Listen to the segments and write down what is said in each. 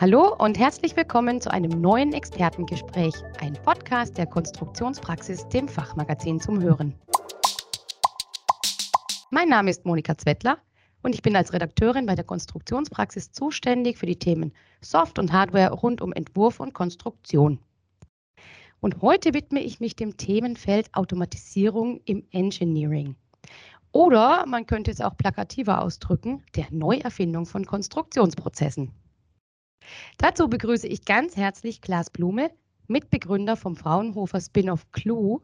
Hallo und herzlich willkommen zu einem neuen Expertengespräch, ein Podcast der Konstruktionspraxis, dem Fachmagazin zum Hören. Mein Name ist Monika Zwettler und ich bin als Redakteurin bei der Konstruktionspraxis zuständig für die Themen Soft und Hardware rund um Entwurf und Konstruktion. Und heute widme ich mich dem Themenfeld Automatisierung im Engineering. Oder man könnte es auch plakativer ausdrücken, der Neuerfindung von Konstruktionsprozessen. Dazu begrüße ich ganz herzlich Klaas Blume, Mitbegründer vom Fraunhofer Spin-off Clue,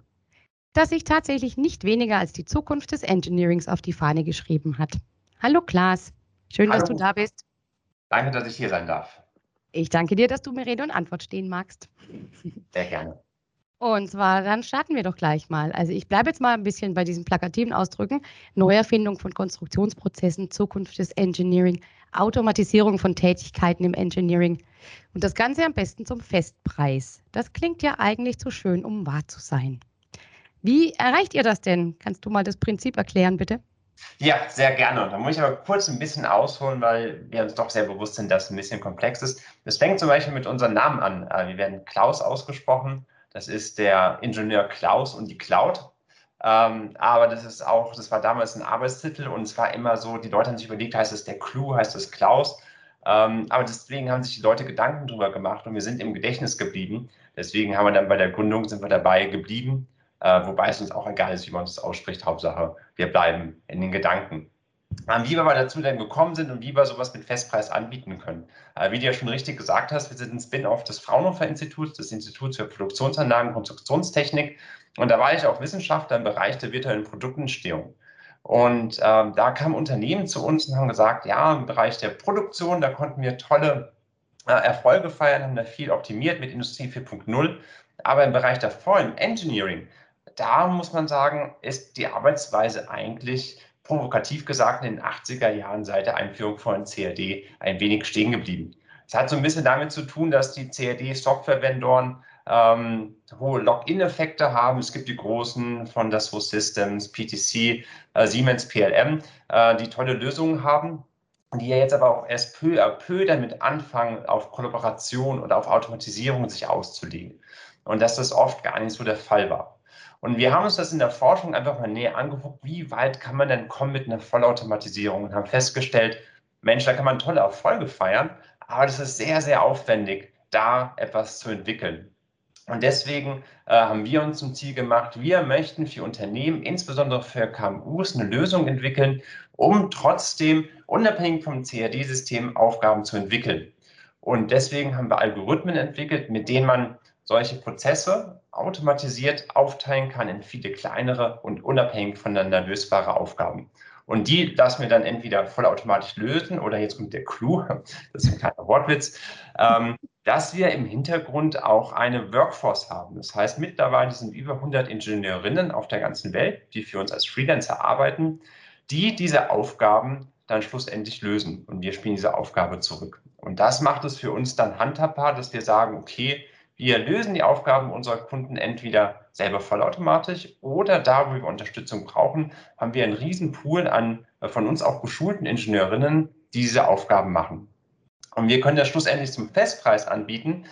das sich tatsächlich nicht weniger als die Zukunft des Engineerings auf die Fahne geschrieben hat. Hallo Klaas, schön, Hallo. dass du da bist. Danke, dass ich hier sein darf. Ich danke dir, dass du mir Rede und Antwort stehen magst. Sehr gerne. Und zwar, dann starten wir doch gleich mal. Also ich bleibe jetzt mal ein bisschen bei diesen plakativen Ausdrücken. Neuerfindung von Konstruktionsprozessen, Zukunft des Engineering, Automatisierung von Tätigkeiten im Engineering. Und das Ganze am besten zum Festpreis. Das klingt ja eigentlich zu schön, um wahr zu sein. Wie erreicht ihr das denn? Kannst du mal das Prinzip erklären, bitte? Ja, sehr gerne. Da muss ich aber kurz ein bisschen ausholen, weil wir uns doch sehr bewusst sind, dass es ein bisschen komplex ist. Es fängt zum Beispiel mit unserem Namen an. Äh, wir werden Klaus ausgesprochen. Das ist der Ingenieur Klaus und die Cloud. Ähm, aber das ist auch, das war damals ein Arbeitstitel und es war immer so, die Leute haben sich überlegt, heißt es der Clou, heißt es Klaus? Ähm, aber deswegen haben sich die Leute Gedanken drüber gemacht und wir sind im Gedächtnis geblieben. Deswegen haben wir dann bei der Gründung sind wir dabei geblieben, äh, wobei es uns auch egal ist, wie man es ausspricht. Hauptsache, wir bleiben in den Gedanken. Ähm, wie wir aber dazu dann gekommen sind und wie wir sowas mit Festpreis anbieten können. Äh, wie du ja schon richtig gesagt hast, wir sind ein Spin-off des Fraunhofer Instituts, des Instituts für Produktionsanlagen und Konstruktionstechnik. Und da war ich auch Wissenschaftler im Bereich der virtuellen Produktentstehung. Und ähm, da kamen Unternehmen zu uns und haben gesagt, ja, im Bereich der Produktion, da konnten wir tolle äh, Erfolge feiern, haben da viel optimiert mit Industrie 4.0. Aber im Bereich davor, im Engineering, da muss man sagen, ist die Arbeitsweise eigentlich provokativ gesagt in den 80er Jahren seit der Einführung von CAD ein wenig stehen geblieben. Es hat so ein bisschen damit zu tun, dass die CAD-Software-Vendoren ähm, hohe Login-Effekte haben. Es gibt die großen von Dassault Systems, PTC, äh, Siemens, PLM, äh, die tolle Lösungen haben, die ja jetzt aber auch erst peu à peu damit anfangen, auf Kollaboration oder auf Automatisierung sich auszulegen. Und dass das oft gar nicht so der Fall war. Und wir haben uns das in der Forschung einfach mal näher angeguckt, wie weit kann man denn kommen mit einer Vollautomatisierung und haben festgestellt, Mensch, da kann man tolle Erfolge feiern, aber das ist sehr, sehr aufwendig, da etwas zu entwickeln. Und deswegen äh, haben wir uns zum Ziel gemacht, wir möchten für Unternehmen, insbesondere für KMUs, eine Lösung entwickeln, um trotzdem unabhängig vom CAD-System Aufgaben zu entwickeln. Und deswegen haben wir Algorithmen entwickelt, mit denen man solche Prozesse automatisiert aufteilen kann in viele kleinere und unabhängig voneinander lösbare Aufgaben. Und die lassen wir dann entweder vollautomatisch lösen oder jetzt kommt der Clou, das ist ein kleiner Wortwitz, ähm, dass wir im Hintergrund auch eine Workforce haben. Das heißt, mittlerweile sind über 100 Ingenieurinnen auf der ganzen Welt, die für uns als Freelancer arbeiten, die diese Aufgaben dann schlussendlich lösen. Und wir spielen diese Aufgabe zurück. Und das macht es für uns dann handhabbar, dass wir sagen, okay, wir lösen die Aufgaben unserer Kunden entweder selber vollautomatisch oder da, wo wir Unterstützung brauchen, haben wir einen riesen Pool an äh, von uns auch geschulten Ingenieurinnen, die diese Aufgaben machen. Und wir können das schlussendlich zum Festpreis anbieten,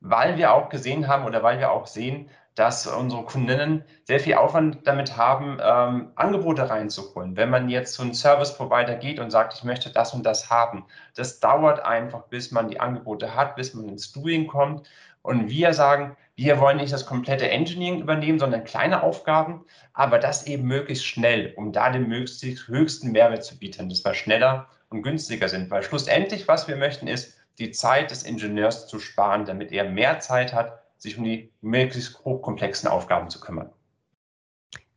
weil wir auch gesehen haben oder weil wir auch sehen, dass unsere Kundinnen sehr viel Aufwand damit haben, ähm, Angebote reinzuholen. Wenn man jetzt zu einem Service Provider geht und sagt, ich möchte das und das haben, das dauert einfach, bis man die Angebote hat, bis man ins Doing kommt. Und wir sagen, wir wollen nicht das komplette Engineering übernehmen, sondern kleine Aufgaben, aber das eben möglichst schnell, um da den möglichst höchsten Mehrwert zu bieten, dass wir schneller und günstiger sind. Weil schlussendlich, was wir möchten, ist, die Zeit des Ingenieurs zu sparen, damit er mehr Zeit hat, sich um die möglichst hochkomplexen Aufgaben zu kümmern.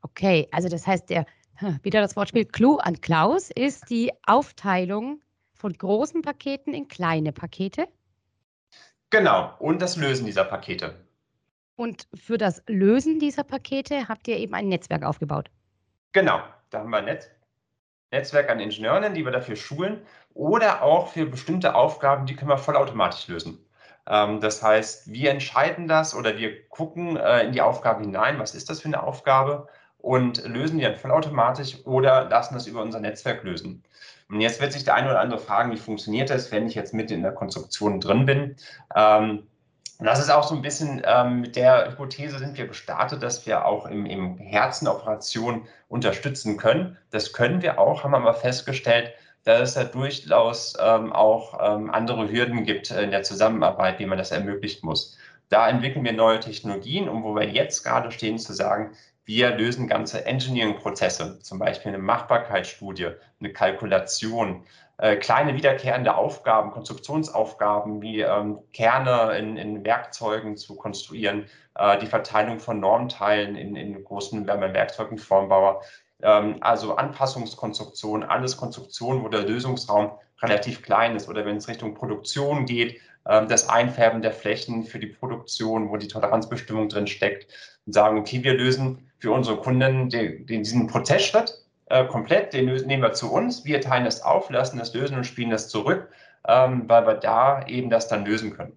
Okay, also das heißt, der, wieder das Wortspiel Clou an Klaus ist die Aufteilung von großen Paketen in kleine Pakete. Genau, und das Lösen dieser Pakete. Und für das Lösen dieser Pakete habt ihr eben ein Netzwerk aufgebaut. Genau, da haben wir ein Netz, Netzwerk an Ingenieuren, die wir dafür schulen oder auch für bestimmte Aufgaben, die können wir vollautomatisch lösen. Ähm, das heißt, wir entscheiden das oder wir gucken äh, in die Aufgabe hinein, was ist das für eine Aufgabe und lösen die dann vollautomatisch oder lassen das über unser Netzwerk lösen. Und jetzt wird sich der eine oder andere fragen, wie funktioniert das, wenn ich jetzt mit in der Konstruktion drin bin? Ähm, das ist auch so ein bisschen ähm, mit der Hypothese sind wir gestartet, dass wir auch im, im Herzen Operationen unterstützen können. Das können wir auch, haben wir mal festgestellt, dass es da durchaus ähm, auch ähm, andere Hürden gibt in der Zusammenarbeit, wie man das ermöglichen muss. Da entwickeln wir neue Technologien, um wo wir jetzt gerade stehen, zu sagen, wir lösen ganze Engineering-Prozesse, zum Beispiel eine Machbarkeitsstudie, eine Kalkulation, äh, kleine wiederkehrende Aufgaben, Konstruktionsaufgaben wie ähm, Kerne in, in, Werkzeugen zu konstruieren, äh, die Verteilung von Normteilen in, in großen Werkzeugen, Formbauer, ähm, also Anpassungskonstruktion, alles Konstruktion, wo der Lösungsraum relativ klein ist oder wenn es Richtung Produktion geht, ähm, das Einfärben der Flächen für die Produktion, wo die Toleranzbestimmung drin steckt und sagen, okay, wir lösen für unsere Kunden den, den, diesen Prozessschritt äh, komplett, den nehmen wir zu uns, wir teilen das auf, lassen das lösen und spielen das zurück, ähm, weil wir da eben das dann lösen können.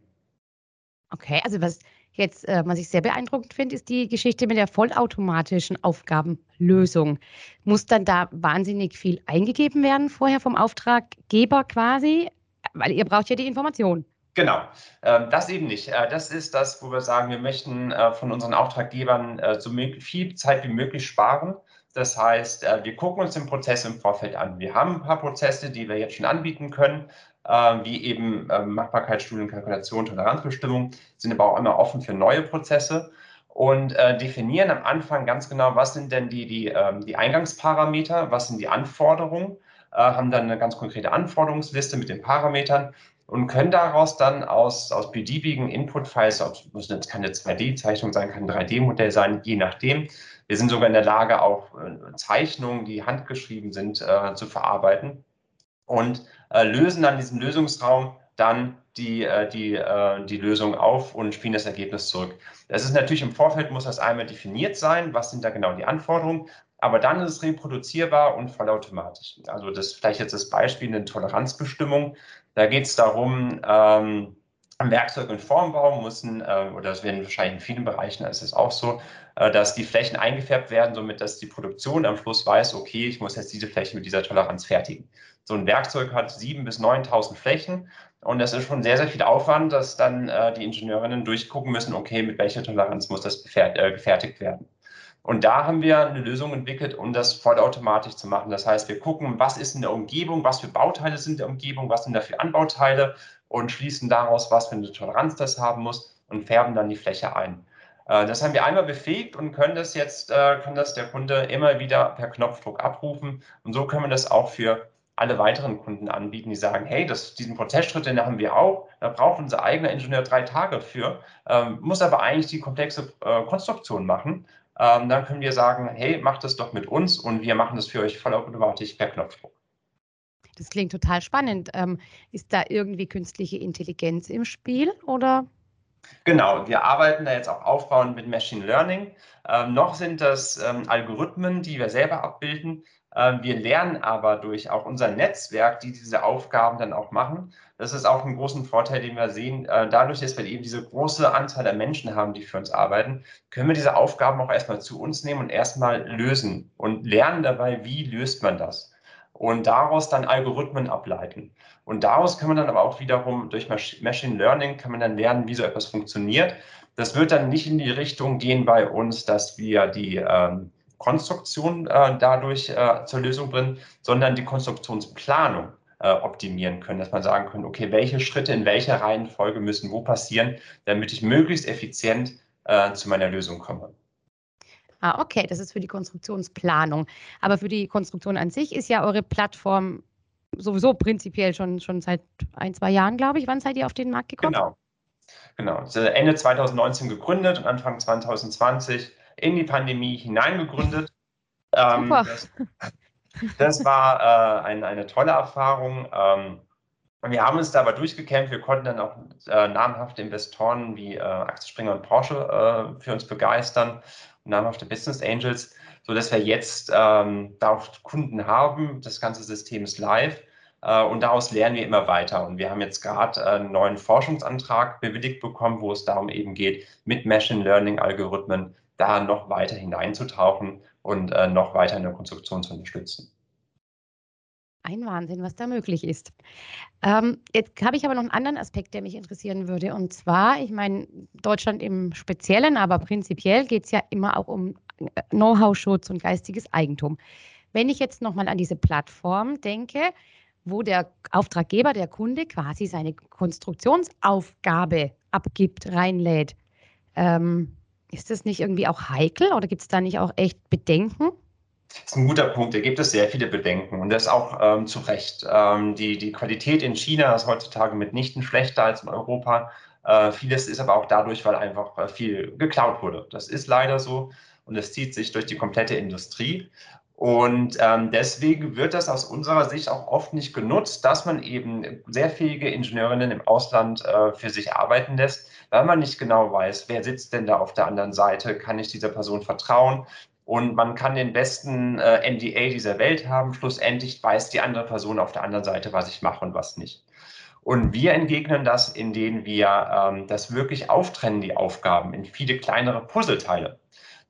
Okay, also was jetzt, äh, was ich sehr beeindruckend finde, ist die Geschichte mit der vollautomatischen Aufgabenlösung. Muss dann da wahnsinnig viel eingegeben werden vorher vom Auftraggeber quasi? Weil ihr braucht ja die Information. Genau, ähm, das eben nicht. Äh, das ist das, wo wir sagen, wir möchten äh, von unseren Auftraggebern äh, so viel Zeit wie möglich sparen. Das heißt, wir gucken uns den Prozess im Vorfeld an. Wir haben ein paar Prozesse, die wir jetzt schon anbieten können, wie eben Machbarkeitsstudien, Kalkulation, Toleranzbestimmung, sind aber auch immer offen für neue Prozesse und definieren am Anfang ganz genau, was sind denn die, die, ähm, die Eingangsparameter, was sind die Anforderungen, haben dann eine ganz konkrete Anforderungsliste mit den Parametern und können daraus dann aus, aus beliebigen Input-Files, muss jetzt keine 2D-Zeichnung sein, kann ein 3D-Modell sein, je nachdem. Wir sind sogar in der Lage, auch äh, Zeichnungen, die handgeschrieben sind, äh, zu verarbeiten und äh, lösen dann diesen Lösungsraum dann die, äh, die, äh, die Lösung auf und spielen das Ergebnis zurück. Das ist natürlich im Vorfeld, muss das einmal definiert sein, was sind da genau die Anforderungen, aber dann ist es reproduzierbar und vollautomatisch. Also das vielleicht jetzt das Beispiel eine Toleranzbestimmung. Da geht es darum, ähm, Werkzeug und Formbau müssen, äh, oder das werden wahrscheinlich in vielen Bereichen, ist es auch so, äh, dass die Flächen eingefärbt werden, somit dass die Produktion am Schluss weiß, okay, ich muss jetzt diese Fläche mit dieser Toleranz fertigen. So ein Werkzeug hat 7.000 bis 9.000 Flächen und das ist schon sehr, sehr viel Aufwand, dass dann äh, die Ingenieurinnen durchgucken müssen, okay, mit welcher Toleranz muss das äh, gefertigt werden. Und da haben wir eine Lösung entwickelt, um das vollautomatisch zu machen. Das heißt, wir gucken, was ist in der Umgebung, was für Bauteile sind in der Umgebung, was sind da für Anbauteile und schließen daraus, was für eine Toleranz das haben muss und färben dann die Fläche ein. Äh, das haben wir einmal befähigt und können das jetzt, äh, kann das der Kunde immer wieder per Knopfdruck abrufen. Und so können wir das auch für alle weiteren Kunden anbieten, die sagen, hey, das, diesen Prozessschritt, den haben wir auch, da braucht unser eigener Ingenieur drei Tage für, ähm, muss aber eigentlich die komplexe äh, Konstruktion machen ähm, dann können wir sagen, hey, macht das doch mit uns und wir machen das für euch vollautomatisch per Knopfdruck. Das klingt total spannend. Ähm, ist da irgendwie künstliche Intelligenz im Spiel oder? Genau, wir arbeiten da jetzt auch aufbauend mit Machine Learning. Ähm, noch sind das ähm, Algorithmen, die wir selber abbilden. Ähm, wir lernen aber durch auch unser Netzwerk, die diese Aufgaben dann auch machen. Das ist auch ein großen Vorteil, den wir sehen. Äh, dadurch, dass wir eben diese große Anzahl der Menschen haben, die für uns arbeiten, können wir diese Aufgaben auch erstmal zu uns nehmen und erstmal lösen und lernen dabei, wie löst man das. Und daraus dann Algorithmen ableiten. Und daraus kann man dann aber auch wiederum durch Machine Learning kann man dann lernen, wie so etwas funktioniert. Das wird dann nicht in die Richtung gehen bei uns, dass wir die ähm, Konstruktion äh, dadurch äh, zur Lösung bringen, sondern die Konstruktionsplanung äh, optimieren können, dass man sagen kann, okay, welche Schritte in welcher Reihenfolge müssen wo passieren, damit ich möglichst effizient äh, zu meiner Lösung komme. Ah, okay, das ist für die Konstruktionsplanung. Aber für die Konstruktion an sich ist ja eure Plattform sowieso prinzipiell schon, schon seit ein, zwei Jahren, glaube ich. Wann seid ihr auf den Markt gekommen? Genau. Genau. Ende 2019 gegründet und Anfang 2020 in die Pandemie hineingegründet. Ähm, Super. Das, das war äh, ein, eine tolle Erfahrung. Ähm, wir haben uns da aber durchgekämpft. Wir konnten dann auch äh, namhafte Investoren wie äh, Axel Springer und Porsche äh, für uns begeistern und namhafte Business Angels, sodass wir jetzt ähm, da auch Kunden haben. Das ganze System ist live. Äh, und daraus lernen wir immer weiter. Und wir haben jetzt gerade einen neuen Forschungsantrag bewilligt bekommen, wo es darum eben geht, mit Machine Learning Algorithmen da noch weiter hineinzutauchen und äh, noch weiter in der Konstruktion zu unterstützen. Ein Wahnsinn, was da möglich ist. Ähm, jetzt habe ich aber noch einen anderen Aspekt, der mich interessieren würde. Und zwar, ich meine, Deutschland im Speziellen, aber prinzipiell geht es ja immer auch um äh, Know-how-Schutz und geistiges Eigentum. Wenn ich jetzt nochmal an diese Plattform denke, wo der Auftraggeber, der Kunde quasi seine Konstruktionsaufgabe abgibt, reinlädt, ähm, ist das nicht irgendwie auch heikel oder gibt es da nicht auch echt Bedenken? Das ist ein guter Punkt. Da gibt es sehr viele Bedenken und das auch ähm, zu Recht. Ähm, die, die Qualität in China ist heutzutage mitnichten schlechter als in Europa. Äh, vieles ist aber auch dadurch, weil einfach äh, viel geklaut wurde. Das ist leider so und es zieht sich durch die komplette Industrie. Und ähm, deswegen wird das aus unserer Sicht auch oft nicht genutzt, dass man eben sehr fähige Ingenieurinnen im Ausland äh, für sich arbeiten lässt, weil man nicht genau weiß, wer sitzt denn da auf der anderen Seite, kann ich dieser Person vertrauen, und man kann den besten äh, NDA dieser Welt haben. Schlussendlich weiß die andere Person auf der anderen Seite, was ich mache und was nicht. Und wir entgegnen das, indem wir ähm, das wirklich auftrennen, die Aufgaben, in viele kleinere Puzzleteile.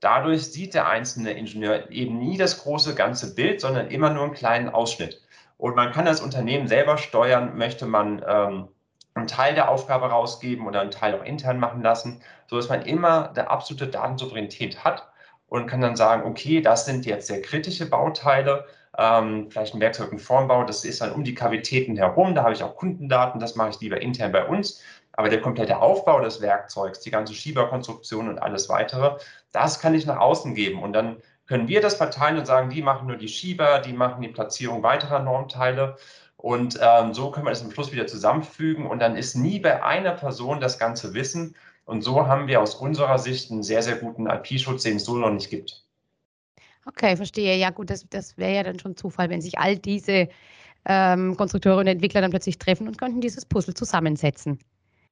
Dadurch sieht der einzelne Ingenieur eben nie das große ganze Bild, sondern immer nur einen kleinen Ausschnitt. Und man kann das Unternehmen selber steuern, möchte man ähm, einen Teil der Aufgabe rausgeben oder einen Teil auch intern machen lassen, sodass man immer eine absolute Datensouveränität hat und kann dann sagen, okay, das sind jetzt sehr kritische Bauteile, ähm, vielleicht ein Werkzeug und Formbau, das ist dann um die Kavitäten herum, da habe ich auch Kundendaten, das mache ich lieber intern bei uns. Aber der komplette Aufbau des Werkzeugs, die ganze Schieberkonstruktion und alles weitere, das kann ich nach außen geben. Und dann können wir das verteilen und sagen, die machen nur die Schieber, die machen die Platzierung weiterer Normteile. Und ähm, so können wir das am Schluss wieder zusammenfügen. Und dann ist nie bei einer Person das ganze Wissen, und so haben wir aus unserer Sicht einen sehr, sehr guten IP-Schutz, den es so noch nicht gibt. Okay, verstehe. Ja, gut, das, das wäre ja dann schon Zufall, wenn sich all diese ähm, Konstrukteure und Entwickler dann plötzlich treffen und könnten dieses Puzzle zusammensetzen.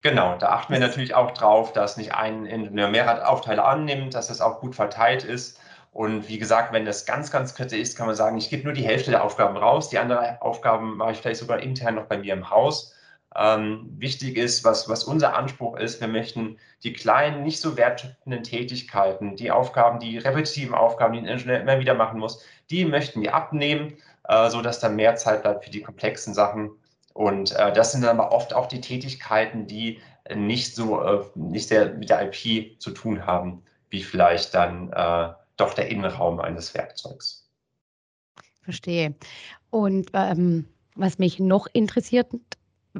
Genau, da achten wir natürlich auch drauf, dass nicht ein Ingenieur mehrere Aufteile annimmt, dass es auch gut verteilt ist. Und wie gesagt, wenn das ganz, ganz kritisch ist, kann man sagen, ich gebe nur die Hälfte der Aufgaben raus, die anderen Aufgaben mache ich vielleicht sogar intern noch bei mir im Haus ähm, wichtig ist, was, was unser Anspruch ist. Wir möchten die kleinen, nicht so wertschöpfenden Tätigkeiten, die Aufgaben, die repetitiven Aufgaben, die ein Ingenieur immer wieder machen muss, die möchten wir abnehmen, äh, sodass da mehr Zeit bleibt für die komplexen Sachen. Und äh, das sind dann aber oft auch die Tätigkeiten, die nicht so äh, nicht sehr mit der IP zu tun haben, wie vielleicht dann äh, doch der Innenraum eines Werkzeugs. Verstehe. Und ähm, was mich noch interessiert,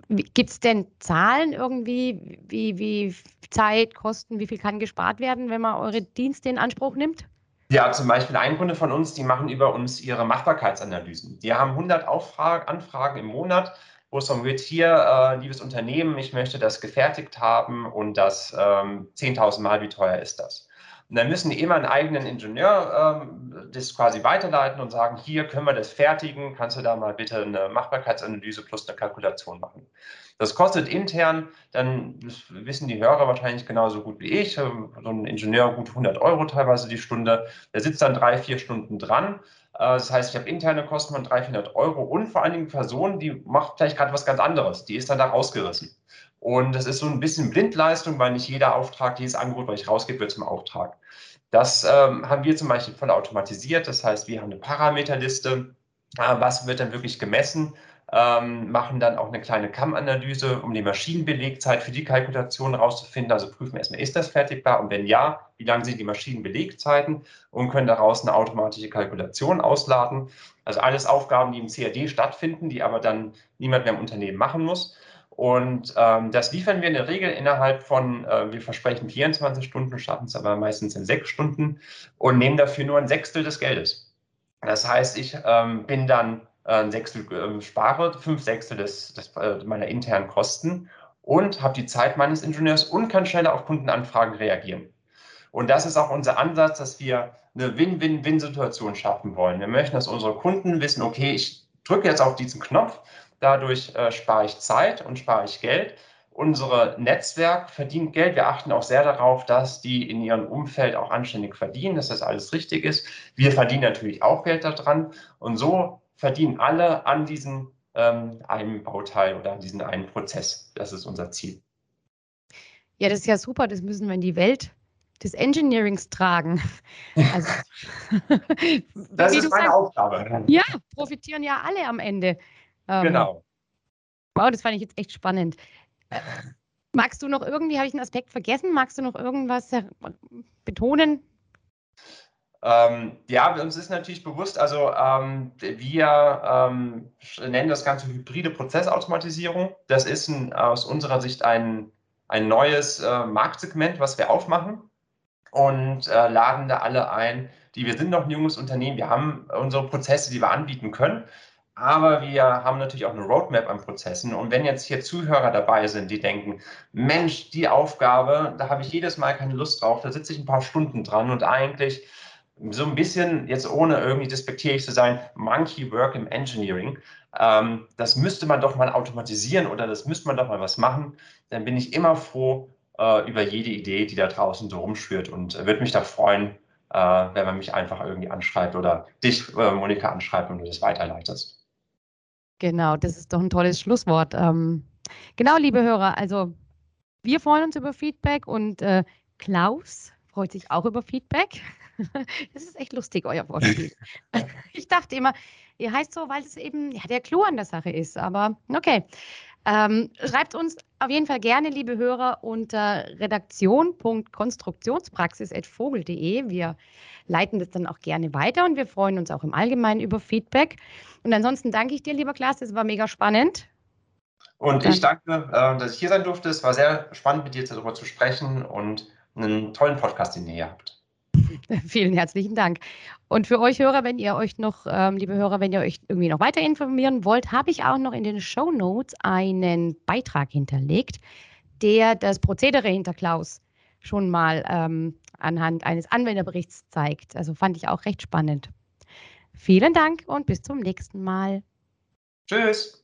Gibt es denn Zahlen irgendwie, wie, wie Zeit, Kosten, wie viel kann gespart werden, wenn man eure Dienste in Anspruch nimmt? Ja, zum Beispiel ein Kunde von uns, die machen über uns ihre Machbarkeitsanalysen. Die haben 100 Auffrag Anfragen im Monat, wo es darum geht, hier, äh, liebes Unternehmen, ich möchte das gefertigt haben und das ähm, 10.000 Mal, wie teuer ist das? Und dann müssen die immer einen eigenen Ingenieur ähm, das quasi weiterleiten und sagen, hier können wir das fertigen, kannst du da mal bitte eine Machbarkeitsanalyse plus eine Kalkulation machen. Das kostet intern, dann wissen die Hörer wahrscheinlich genauso gut wie ich, so ein Ingenieur gut 100 Euro teilweise die Stunde, der sitzt dann drei, vier Stunden dran. Äh, das heißt, ich habe interne Kosten von 300, 400 Euro und vor allen Dingen Person, die macht vielleicht gerade was ganz anderes, die ist dann da rausgerissen. Und das ist so ein bisschen Blindleistung, weil nicht jeder Auftrag, jedes Angebot, was ich rausgebe, wird zum Auftrag. Das ähm, haben wir zum Beispiel voll automatisiert. Das heißt, wir haben eine Parameterliste, äh, was wird dann wirklich gemessen, ähm, machen dann auch eine kleine CAM-Analyse, um die Maschinenbelegzeit für die Kalkulation rauszufinden. Also prüfen erstmal, ist das fertigbar und wenn ja, wie lang sind die Maschinenbelegzeiten und können daraus eine automatische Kalkulation ausladen. Also alles Aufgaben, die im CAD stattfinden, die aber dann niemand mehr im Unternehmen machen muss. Und ähm, das liefern wir in der Regel innerhalb von, äh, wir versprechen 24 Stunden, schaffen es aber meistens in sechs Stunden und nehmen dafür nur ein Sechstel des Geldes. Das heißt, ich ähm, bin dann ein Sechstel, äh, spare fünf Sechstel des, des äh, meiner internen Kosten und habe die Zeit meines Ingenieurs und kann schneller auf Kundenanfragen reagieren. Und das ist auch unser Ansatz, dass wir eine Win-Win-Win-Situation schaffen wollen. Wir möchten, dass unsere Kunden wissen, okay, ich drücke jetzt auf diesen Knopf Dadurch äh, spare ich Zeit und spare ich Geld. Unser Netzwerk verdient Geld. Wir achten auch sehr darauf, dass die in ihrem Umfeld auch anständig verdienen, dass das alles richtig ist. Wir verdienen natürlich auch Geld daran. Und so verdienen alle an diesem ähm, einen Bauteil oder an diesem einen Prozess. Das ist unser Ziel. Ja, das ist ja super. Das müssen wir in die Welt des Engineerings tragen. Also, das ist meine sagst, Aufgabe. Ja, profitieren ja alle am Ende. Ähm, genau. Wow, das fand ich jetzt echt spannend. Äh, magst du noch irgendwie, habe ich einen Aspekt vergessen? Magst du noch irgendwas betonen? Ähm, ja, uns ist natürlich bewusst, also ähm, wir ähm, nennen das Ganze hybride Prozessautomatisierung. Das ist ein, aus unserer Sicht ein, ein neues äh, Marktsegment, was wir aufmachen und äh, laden da alle ein, die wir sind noch ein junges Unternehmen, wir haben unsere Prozesse, die wir anbieten können, aber wir haben natürlich auch eine Roadmap an Prozessen. Und wenn jetzt hier Zuhörer dabei sind, die denken, Mensch, die Aufgabe, da habe ich jedes Mal keine Lust drauf, da sitze ich ein paar Stunden dran und eigentlich so ein bisschen, jetzt ohne irgendwie despektierlich zu sein, Monkey Work im Engineering. Ähm, das müsste man doch mal automatisieren oder das müsste man doch mal was machen. Dann bin ich immer froh äh, über jede Idee, die da draußen so rumschwirrt und äh, würde mich da freuen, äh, wenn man mich einfach irgendwie anschreibt oder dich, äh, Monika, anschreibt und du das weiterleitest. Genau, das ist doch ein tolles Schlusswort. Ähm, genau, liebe Hörer, also wir freuen uns über Feedback und äh, Klaus freut sich auch über Feedback. Das ist echt lustig, euer Wortspiel. Ich dachte immer, ihr heißt so, weil es eben ja, der Clou an der Sache ist. Aber okay. Ähm, schreibt uns auf jeden Fall gerne, liebe Hörer, unter redaktion.konstruktionspraxis.vogel.de. Wir leiten das dann auch gerne weiter und wir freuen uns auch im Allgemeinen über Feedback. Und ansonsten danke ich dir, lieber Klaas, das war mega spannend. Und ich danke, äh, dass ich hier sein durfte. Es war sehr spannend, mit dir darüber zu sprechen und einen tollen Podcast, den ihr hier habt. Vielen herzlichen Dank. Und für euch Hörer, wenn ihr euch noch, ähm, liebe Hörer, wenn ihr euch irgendwie noch weiter informieren wollt, habe ich auch noch in den Show Notes einen Beitrag hinterlegt, der das Prozedere hinter Klaus schon mal ähm, anhand eines Anwenderberichts zeigt. Also fand ich auch recht spannend. Vielen Dank und bis zum nächsten Mal. Tschüss.